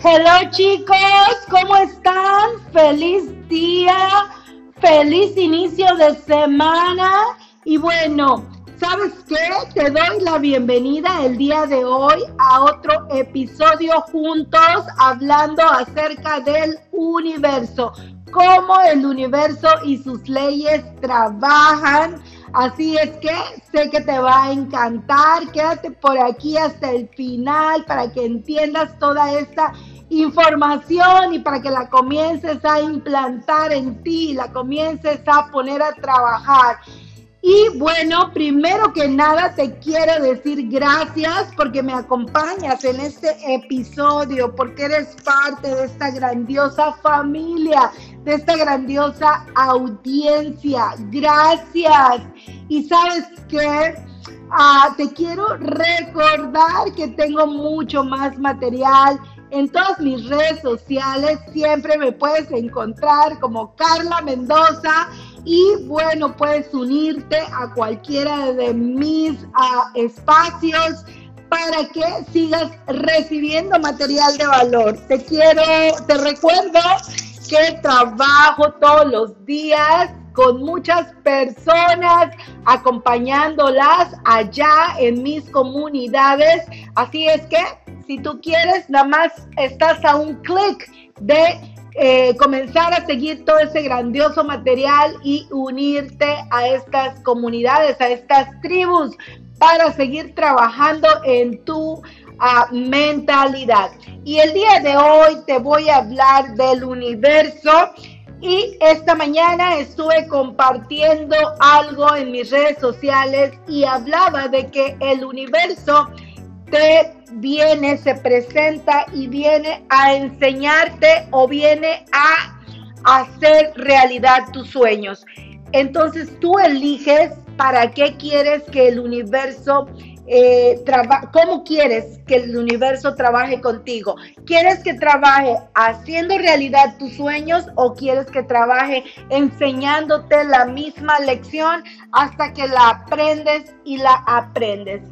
Hello chicos, ¿cómo están? Feliz día, feliz inicio de semana. Y bueno, ¿sabes qué? Te doy la bienvenida el día de hoy a otro episodio juntos hablando acerca del universo, cómo el universo y sus leyes trabajan Así es que sé que te va a encantar. Quédate por aquí hasta el final para que entiendas toda esta información y para que la comiences a implantar en ti, la comiences a poner a trabajar. Y bueno, primero que nada te quiero decir gracias porque me acompañas en este episodio, porque eres parte de esta grandiosa familia, de esta grandiosa audiencia. Gracias. Y sabes qué? Ah, te quiero recordar que tengo mucho más material en todas mis redes sociales. Siempre me puedes encontrar como Carla Mendoza y bueno, puedes unirte a cualquiera de mis ah, espacios para que sigas recibiendo material de valor. Te quiero, te recuerdo que trabajo todos los días con muchas personas acompañándolas allá en mis comunidades. Así es que si tú quieres, nada más estás a un clic de eh, comenzar a seguir todo ese grandioso material y unirte a estas comunidades, a estas tribus, para seguir trabajando en tu ah, mentalidad. Y el día de hoy te voy a hablar del universo. Y esta mañana estuve compartiendo algo en mis redes sociales y hablaba de que el universo te viene, se presenta y viene a enseñarte o viene a hacer realidad tus sueños. Entonces tú eliges para qué quieres que el universo eh, cómo quieres que el universo trabaje contigo. ¿Quieres que trabaje haciendo realidad tus sueños o quieres que trabaje enseñándote la misma lección hasta que la aprendes y la aprendes?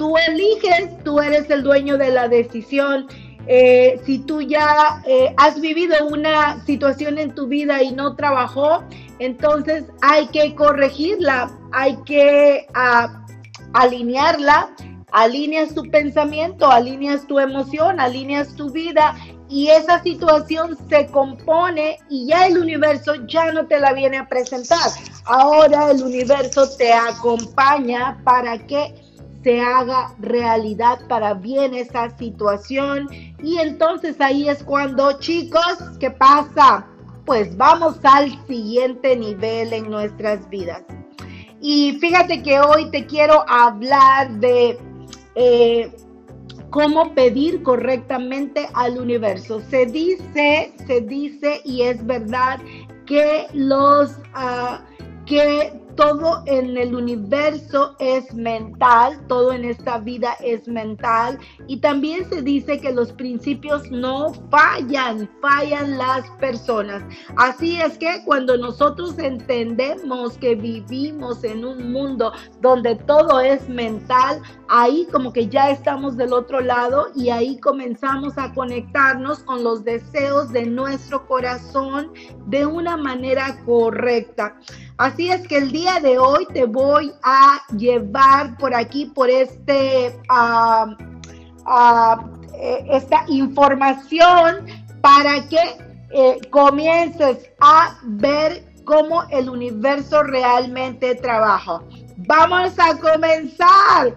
Tú eliges, tú eres el dueño de la decisión. Eh, si tú ya eh, has vivido una situación en tu vida y no trabajó, entonces hay que corregirla, hay que ah, alinearla, alineas tu pensamiento, alineas tu emoción, alineas tu vida y esa situación se compone y ya el universo ya no te la viene a presentar. Ahora el universo te acompaña para que se haga realidad para bien esa situación. Y entonces ahí es cuando, chicos, ¿qué pasa? Pues vamos al siguiente nivel en nuestras vidas. Y fíjate que hoy te quiero hablar de eh, cómo pedir correctamente al universo. Se dice, se dice y es verdad que los uh, que todo en el universo es mental, todo en esta vida es mental y también se dice que los principios no fallan, fallan las personas. Así es que cuando nosotros entendemos que vivimos en un mundo donde todo es mental, ahí como que ya estamos del otro lado y ahí comenzamos a conectarnos con los deseos de nuestro corazón de una manera correcta. Así es que el día de hoy te voy a llevar por aquí, por este, ah, ah, eh, esta información para que eh, comiences a ver cómo el universo realmente trabaja. Vamos a comenzar.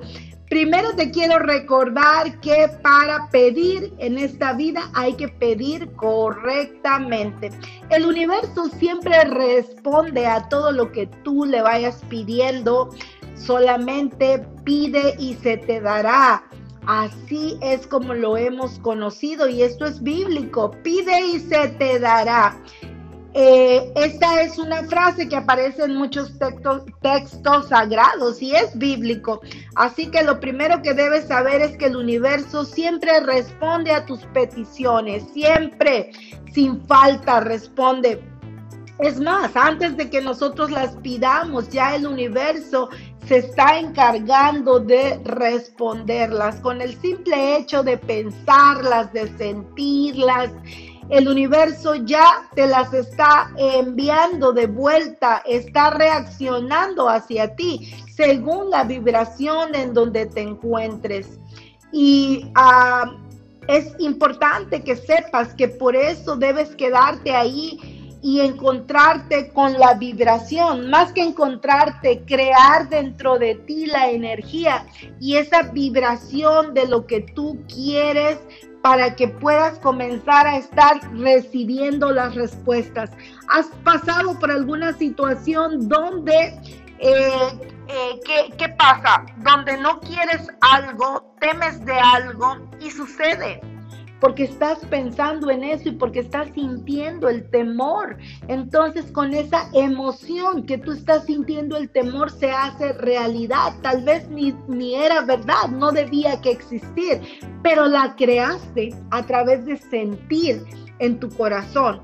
Primero te quiero recordar que para pedir en esta vida hay que pedir correctamente. El universo siempre responde a todo lo que tú le vayas pidiendo. Solamente pide y se te dará. Así es como lo hemos conocido y esto es bíblico. Pide y se te dará. Eh, esta es una frase que aparece en muchos textos, textos sagrados y es bíblico. Así que lo primero que debes saber es que el universo siempre responde a tus peticiones, siempre, sin falta, responde. Es más, antes de que nosotros las pidamos, ya el universo se está encargando de responderlas con el simple hecho de pensarlas, de sentirlas. El universo ya te las está enviando de vuelta, está reaccionando hacia ti según la vibración en donde te encuentres. Y ah, es importante que sepas que por eso debes quedarte ahí y encontrarte con la vibración, más que encontrarte, crear dentro de ti la energía y esa vibración de lo que tú quieres para que puedas comenzar a estar recibiendo las respuestas. ¿Has pasado por alguna situación donde, eh, eh, ¿qué, ¿qué pasa? Donde no quieres algo, temes de algo y sucede porque estás pensando en eso y porque estás sintiendo el temor. Entonces con esa emoción que tú estás sintiendo el temor se hace realidad. Tal vez ni, ni era verdad, no debía que existir, pero la creaste a través de sentir en tu corazón.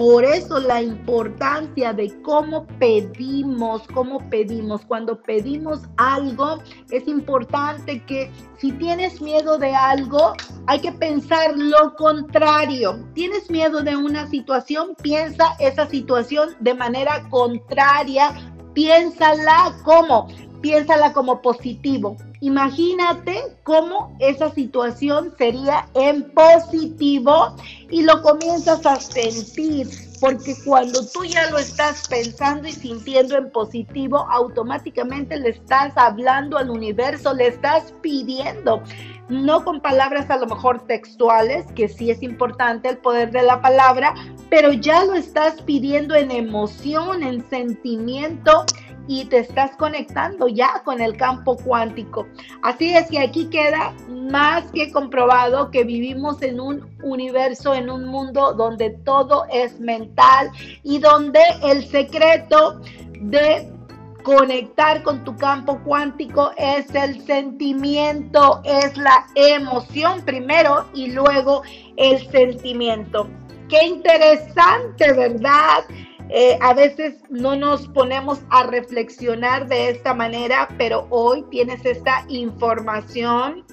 Por eso la importancia de cómo pedimos, cómo pedimos. Cuando pedimos algo, es importante que si tienes miedo de algo, hay que pensar lo contrario. Tienes miedo de una situación, piensa esa situación de manera contraria. Piénsala como, piénsala como positivo. Imagínate cómo esa situación sería en positivo y lo comienzas a sentir, porque cuando tú ya lo estás pensando y sintiendo en positivo, automáticamente le estás hablando al universo, le estás pidiendo, no con palabras a lo mejor textuales, que sí es importante el poder de la palabra, pero ya lo estás pidiendo en emoción, en sentimiento y te estás conectando ya con el campo cuántico. Así es que aquí queda más que comprobado que vivimos en un universo, en un mundo donde todo es mental y donde el secreto de conectar con tu campo cuántico es el sentimiento, es la emoción primero y luego el sentimiento. Qué interesante, ¿verdad? Eh, a veces no nos ponemos a reflexionar de esta manera, pero hoy tienes esta información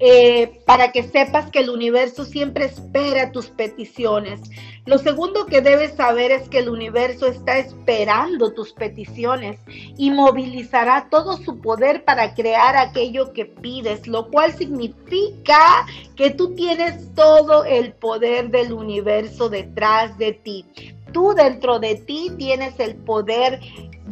eh, para que sepas que el universo siempre espera tus peticiones. Lo segundo que debes saber es que el universo está esperando tus peticiones y movilizará todo su poder para crear aquello que pides, lo cual significa que tú tienes todo el poder del universo detrás de ti tú dentro de ti tienes el poder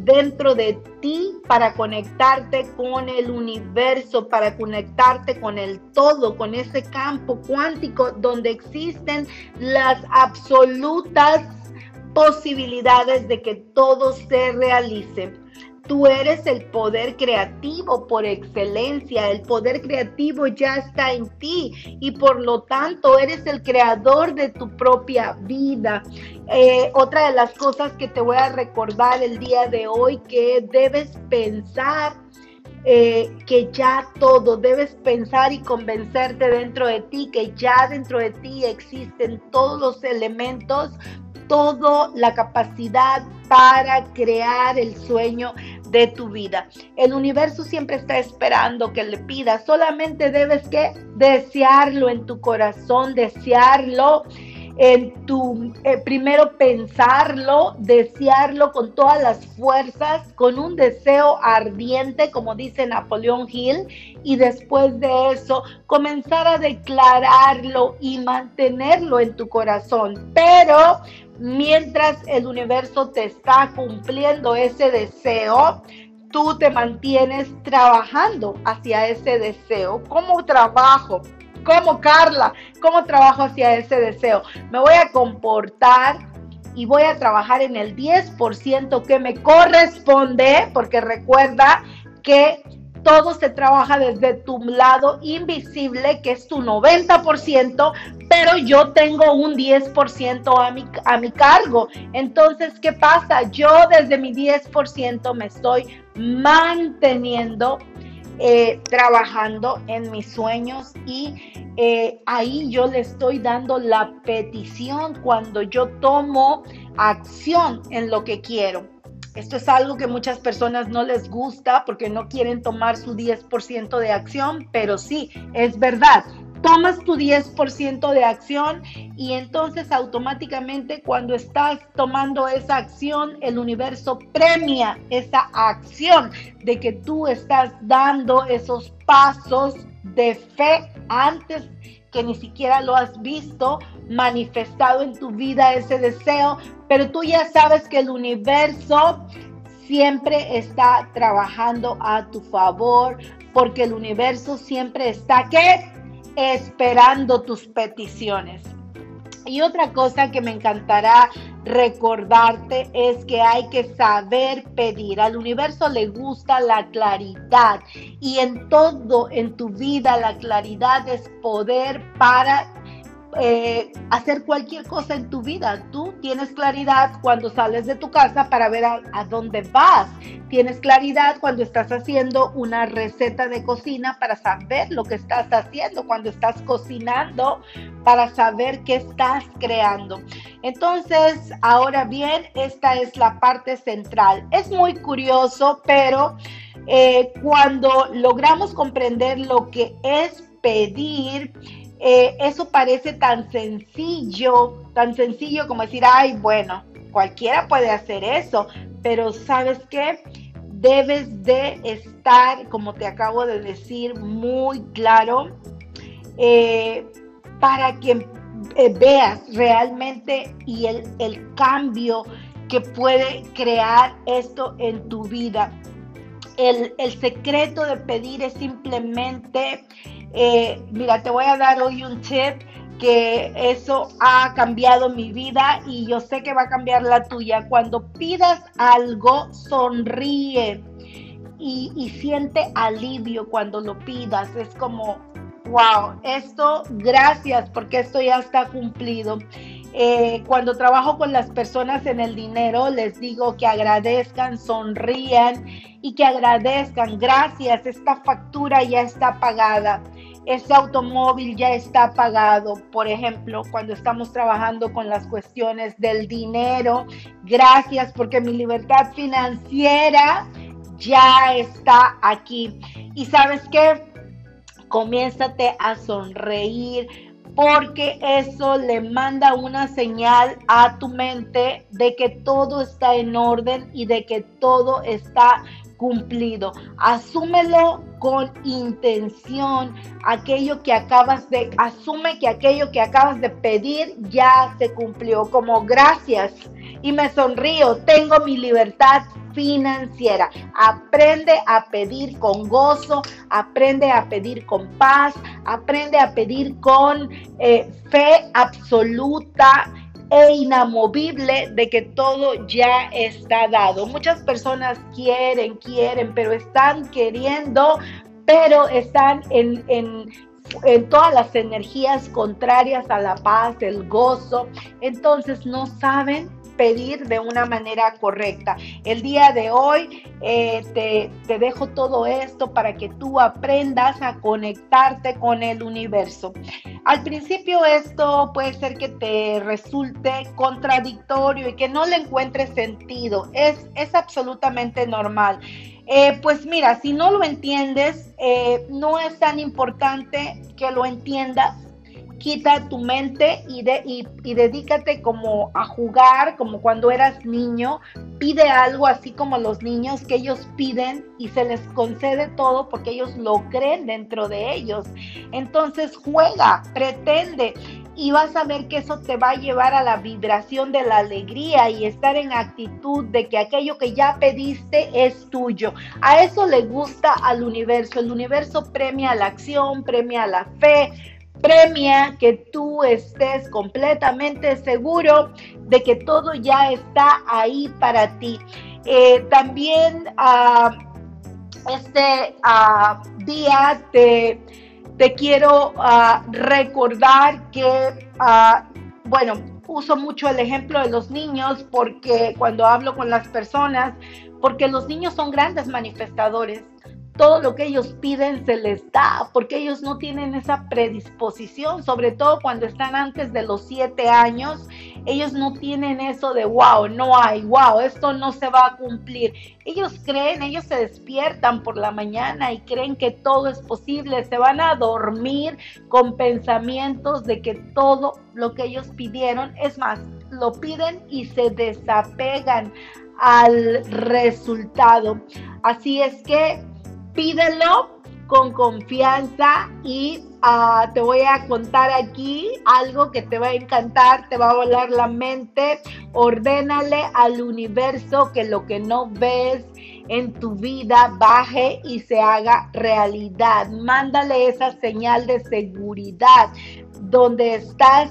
dentro de ti para conectarte con el universo, para conectarte con el todo, con ese campo cuántico donde existen las absolutas posibilidades de que todo se realice. Tú eres el poder creativo por excelencia. El poder creativo ya está en ti y por lo tanto eres el creador de tu propia vida. Eh, otra de las cosas que te voy a recordar el día de hoy que debes pensar eh, que ya todo, debes pensar y convencerte dentro de ti que ya dentro de ti existen todos los elementos, toda la capacidad para crear el sueño de tu vida. El universo siempre está esperando que le pidas, solamente debes que desearlo en tu corazón, desearlo en tu, eh, primero pensarlo, desearlo con todas las fuerzas, con un deseo ardiente, como dice Napoleón Hill, y después de eso comenzar a declararlo y mantenerlo en tu corazón. Pero mientras el universo te está cumpliendo ese deseo, tú te mantienes trabajando hacia ese deseo. ¿Cómo trabajo? ¿Cómo Carla? ¿Cómo trabajo hacia ese deseo? Me voy a comportar y voy a trabajar en el 10% que me corresponde, porque recuerda que todo se trabaja desde tu lado invisible, que es tu 90%, pero yo tengo un 10% a mi, a mi cargo. Entonces, ¿qué pasa? Yo desde mi 10% me estoy manteniendo eh, trabajando en mis sueños y eh, ahí yo le estoy dando la petición cuando yo tomo acción en lo que quiero. Esto es algo que muchas personas no les gusta porque no quieren tomar su 10% de acción, pero sí, es verdad. Tomas tu 10% de acción y entonces automáticamente cuando estás tomando esa acción, el universo premia esa acción de que tú estás dando esos pasos de fe antes que ni siquiera lo has visto manifestado en tu vida ese deseo, pero tú ya sabes que el universo siempre está trabajando a tu favor, porque el universo siempre está ¿qué? esperando tus peticiones. Y otra cosa que me encantará recordarte es que hay que saber pedir. Al universo le gusta la claridad y en todo en tu vida la claridad es poder para eh, hacer cualquier cosa en tu vida. Tú tienes claridad cuando sales de tu casa para ver a, dónde vas. Tienes claridad cuando estás haciendo una receta de cocina para saber lo que estás haciendo. Cuando estás cocinando para saber qué estás creando. Entonces, ahora bien, esta es la parte central. Es muy curioso, pero eh, cuando logramos comprender lo que es pedir, eh, eso parece tan sencillo, tan sencillo como decir, ay, bueno, cualquiera puede hacer eso, pero ¿sabes qué? Debes de estar, como te acabo de decir, muy claro eh, para que eh, veas realmente y el, el cambio que puede crear esto en tu vida. El, el, secreto de pedir es simplemente eh, mira, te voy a dar hoy un tip que eso ha cambiado mi vida y yo sé que va a cambiar la tuya. Cuando pidas algo, sonríe y, siente alivio cuando lo pidas. Es como, wow, esto, gracias porque esto ya está cumplido. Eh, cuando trabajo con las personas en el dinero, les digo que agradezcan, sonrían y que agradezcan. Gracias, esta factura ya está pagada. Este automóvil ya está pagado, por ejemplo, cuando estamos trabajando con las cuestiones del dinero. Gracias porque mi libertad financiera ya está aquí. Y sabes qué? Comiénzate a sonreír, porque eso le manda una señal a tu mente de que todo está en orden y de que todo está cumplido. Asúmelo con intención. Aquello que acabas de, asume que aquello que acabas de pedir ya se cumplió. Como gracias. Y me sonrío. Tengo mi libertad financiera. Aprende a pedir con gozo, aprende a pedir con paz, aprende a pedir con eh, fe absoluta e inamovible de que todo ya está dado. Muchas personas quieren, quieren, pero están queriendo, pero están en, en, en todas las energías contrarias a la paz, el gozo. Entonces no saben pedir de una manera correcta. El día de hoy eh, te, te dejo todo esto para que tú aprendas a conectarte con el universo. Al principio esto puede ser que te resulte contradictorio y que no le encuentres sentido. Es, es absolutamente normal. Eh, pues mira, si no lo entiendes, eh, no es tan importante que lo entiendas quita tu mente y, de, y, dedícate como a jugar, como cuando eras niño, pide algo así como los niños que ellos piden y se les concede todo porque ellos lo creen dentro de ellos. Entonces juega, pretende y vas a ver que eso te va a llevar a la vibración de la alegría y estar en actitud de que aquello que ya pediste es tuyo. A eso le gusta al universo. El universo premia la acción, premia la fe, premia que tú estés completamente seguro de que todo ya está ahí para ti. Eh, también uh, este uh, día te, te quiero uh, recordar que, bueno, uso mucho el ejemplo de los niños porque cuando hablo con las personas, porque los niños son grandes manifestadores todo lo que ellos piden se les da, porque ellos no tienen esa predisposición, sobre todo cuando están antes de los siete años. ellos no tienen eso de wow, no hay, wow, esto no se va a cumplir. Ellos creen, ellos se despiertan por la mañana y creen que todo es posible, se van a dormir con pensamientos de que todo lo que ellos pidieron, es más, lo piden y se desapegan al resultado. Así es que pídelo con confianza y ah, te voy a contar aquí algo que te va a encantar, te va a volar la mente. Ordénale al universo que lo que no ves en tu vida baje y se haga realidad. Mándale esa señal de seguridad donde estás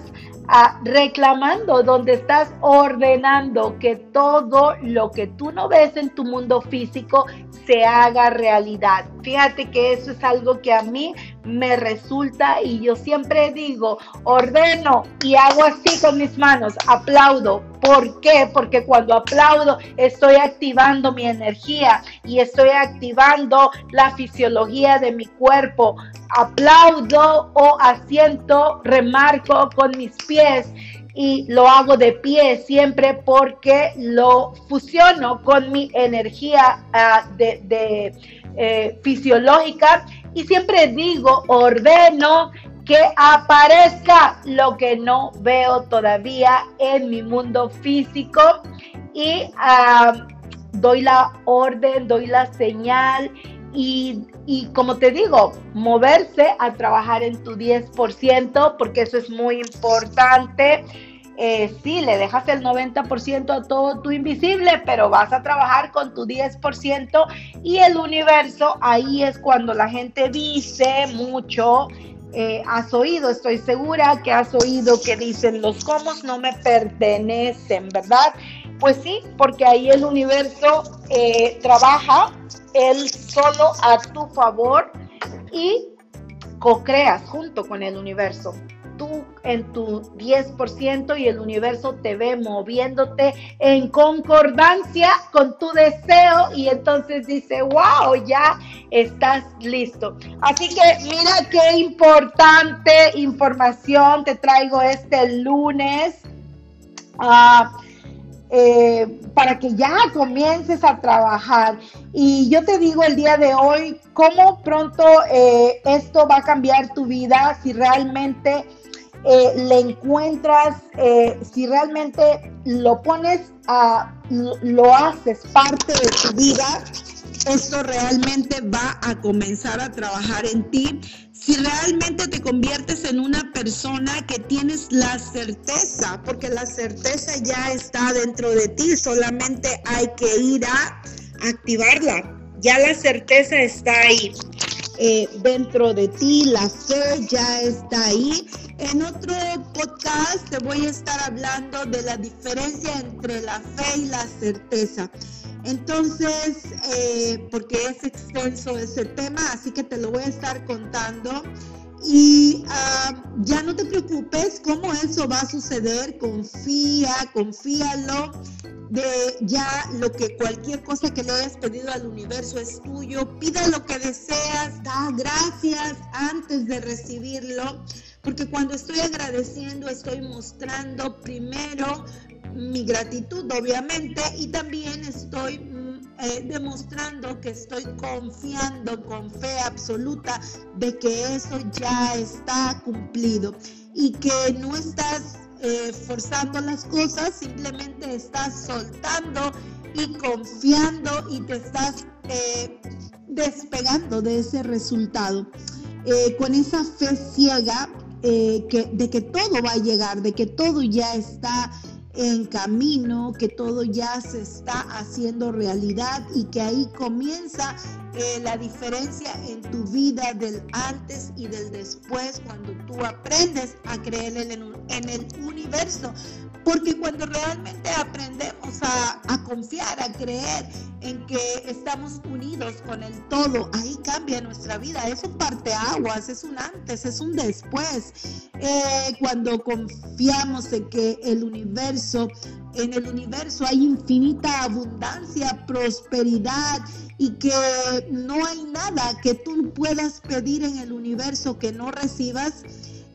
reclamando, donde estás ordenando que todo lo que tú no ves en tu mundo físico se haga realidad. Fíjate que eso es algo que a mí me resulta y yo siempre digo, ordeno y hago así con mis manos, aplaudo. ¿Por qué? Porque cuando aplaudo estoy activando mi energía y estoy activando la fisiología de mi cuerpo. Aplaudo o asiento, remarco con mis pies y lo hago de pie siempre porque lo fusiono con mi energía ah, de, eh, fisiológica y siempre digo, ordeno que aparezca lo que no veo todavía en mi mundo físico y doy la orden, doy la señal y, y, como te digo, moverse a trabajar en tu 10% porque eso es muy importante eh, sí, le dejas el 90% a todo tu invisible, pero vas a trabajar con tu 10% y el universo, ahí es cuando la gente dice mucho. Eh, has oído, estoy segura que has oído que dicen los comos no me pertenecen, ¿verdad? Pues sí, porque ahí el universo eh, trabaja él solo a tu favor y co-creas junto con el universo tú en tu 10% y el universo te ve moviéndote en concordancia con tu deseo y entonces dice, wow, ya estás listo. Así que mira qué importante información te traigo este lunes. Ah, eh, para que ya comiences a trabajar. Y yo te digo el día de hoy, cómo pronto eh, esto va a cambiar tu vida si realmente eh, le encuentras, eh, si realmente lo pones a, lo haces parte de tu vida, esto realmente va a comenzar a trabajar en ti. Si realmente te conviertes en una persona que tienes la certeza, porque la certeza ya está dentro de ti, solamente hay que ir a activarla. Ya la certeza está ahí. Eh, dentro de ti, la fe ya está ahí. En otro podcast te voy a estar hablando de la diferencia entre la fe y la certeza. Entonces, eh, porque es extenso ese tema, así que te lo voy a estar contando. Y ah, ya no te preocupes cómo eso va a suceder, confía, confíalo de ya lo que cualquier cosa que le hayas pedido al universo es tuyo, pida lo que deseas, da gracias antes de recibirlo, porque cuando estoy agradeciendo estoy mostrando primero mi gratitud, obviamente, y también estoy eh, demostrando que estoy confiando con fe absoluta de que eso ya está cumplido y que no estás eh, forzando las cosas, simplemente estás soltando y confiando y te estás eh, despegando de ese resultado. con esa fe ciega de que todo va a llegar, de que todo ya está en camino, que todo ya se está haciendo realidad y que ahí comienza eh, la diferencia en tu vida del antes y del después cuando tú aprendes a creer en en el universo. Porque cuando realmente aprendemos a, a, confiar, a creer en que estamos unidos con el todo, ahí cambia nuestra vida. Es un parteaguas, es un antes, es un después. Eh, cuando confiamos en que el universo, en el universo hay infinita abundancia, prosperidad y que no hay nada que tú puedas pedir en el universo que no recibas,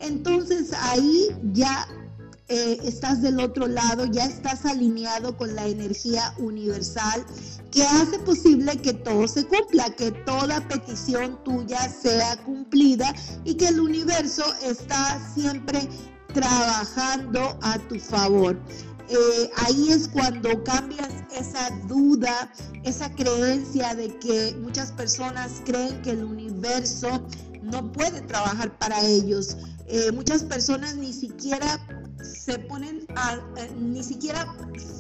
entonces ahí ya eh, estás del otro lado, ya estás alineado con la energía universal que hace posible que todo se cumpla, que toda petición tuya sea cumplida y que el universo está siempre trabajando a tu favor. Eh, ahí es cuando cambias esa duda, esa creencia de que muchas personas creen que el universo no puede trabajar para ellos. Eh, muchas personas ni siquiera se ponen a, eh, ni siquiera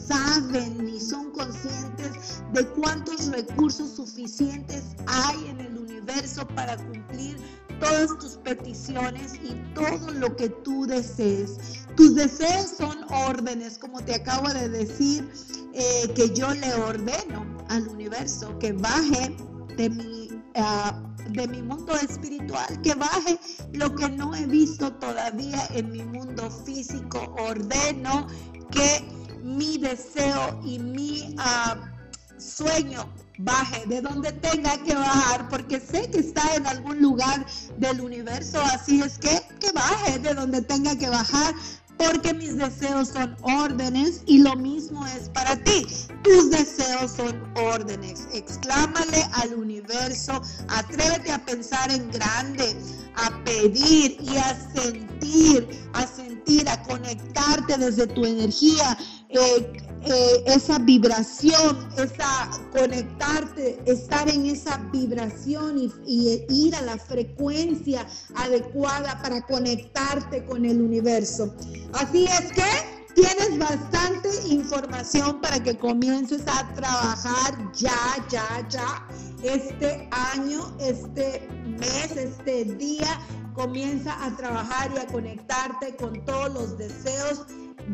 saben ni son conscientes de cuántos recursos suficientes hay en el universo para cumplir todas tus peticiones y todo lo que tú desees. Tus deseos son órdenes, como te acabo de decir, eh, que yo le ordeno al universo que baje de mi, ah, de mi mundo espiritual, que baje lo que no he visto todavía en mi mundo físico. Ordeno que mi deseo y mi uh, sueño baje de donde tenga que bajar, porque sé que está en algún lugar del universo, así es que que baje de donde tenga que bajar, porque mis deseos son órdenes y lo mismo es para ti. Tus deseos son órdenes. Exclámale al universo, atrévete a pensar en grande, a pedir y a sentir, a sentir, a conectarte desde tu energía. Eh, eh, esa vibración, esa conectarte, estar en esa vibración y, y, ir a la frecuencia adecuada para conectarte con el universo. Así es que tienes bastante información para que comiences a trabajar ya, ya, ya. Este año, este mes, este día, comienza a trabajar y a conectarte con todos los deseos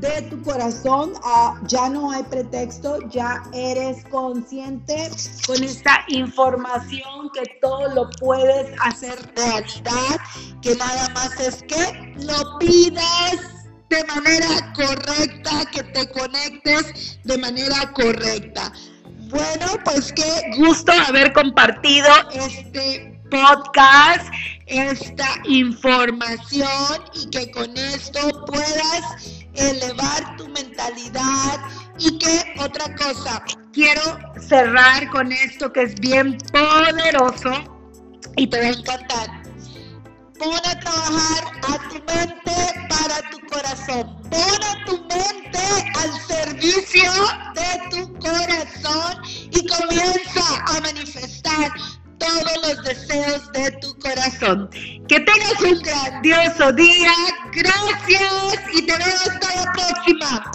de tu corazón, ya no hay pretexto, ya eres consciente con esta información que todo lo puedes hacer realidad, que nada más es que lo pidas de manera correcta, que te conectes de manera correcta. Bueno, pues qué gusto haber compartido este podcast, esta información y que con esto puedas elevar tu mentalidad y que otra cosa, quiero cerrar con esto que es bien poderoso y te va a encantar. Pon a trabajar a tu mente para tu corazón. Pon a tu mente al servicio de tu corazón y comienza a manifestar todos los deseos de tu corazón. Que tengas un grandioso día. Gracias y te veo hasta la próxima.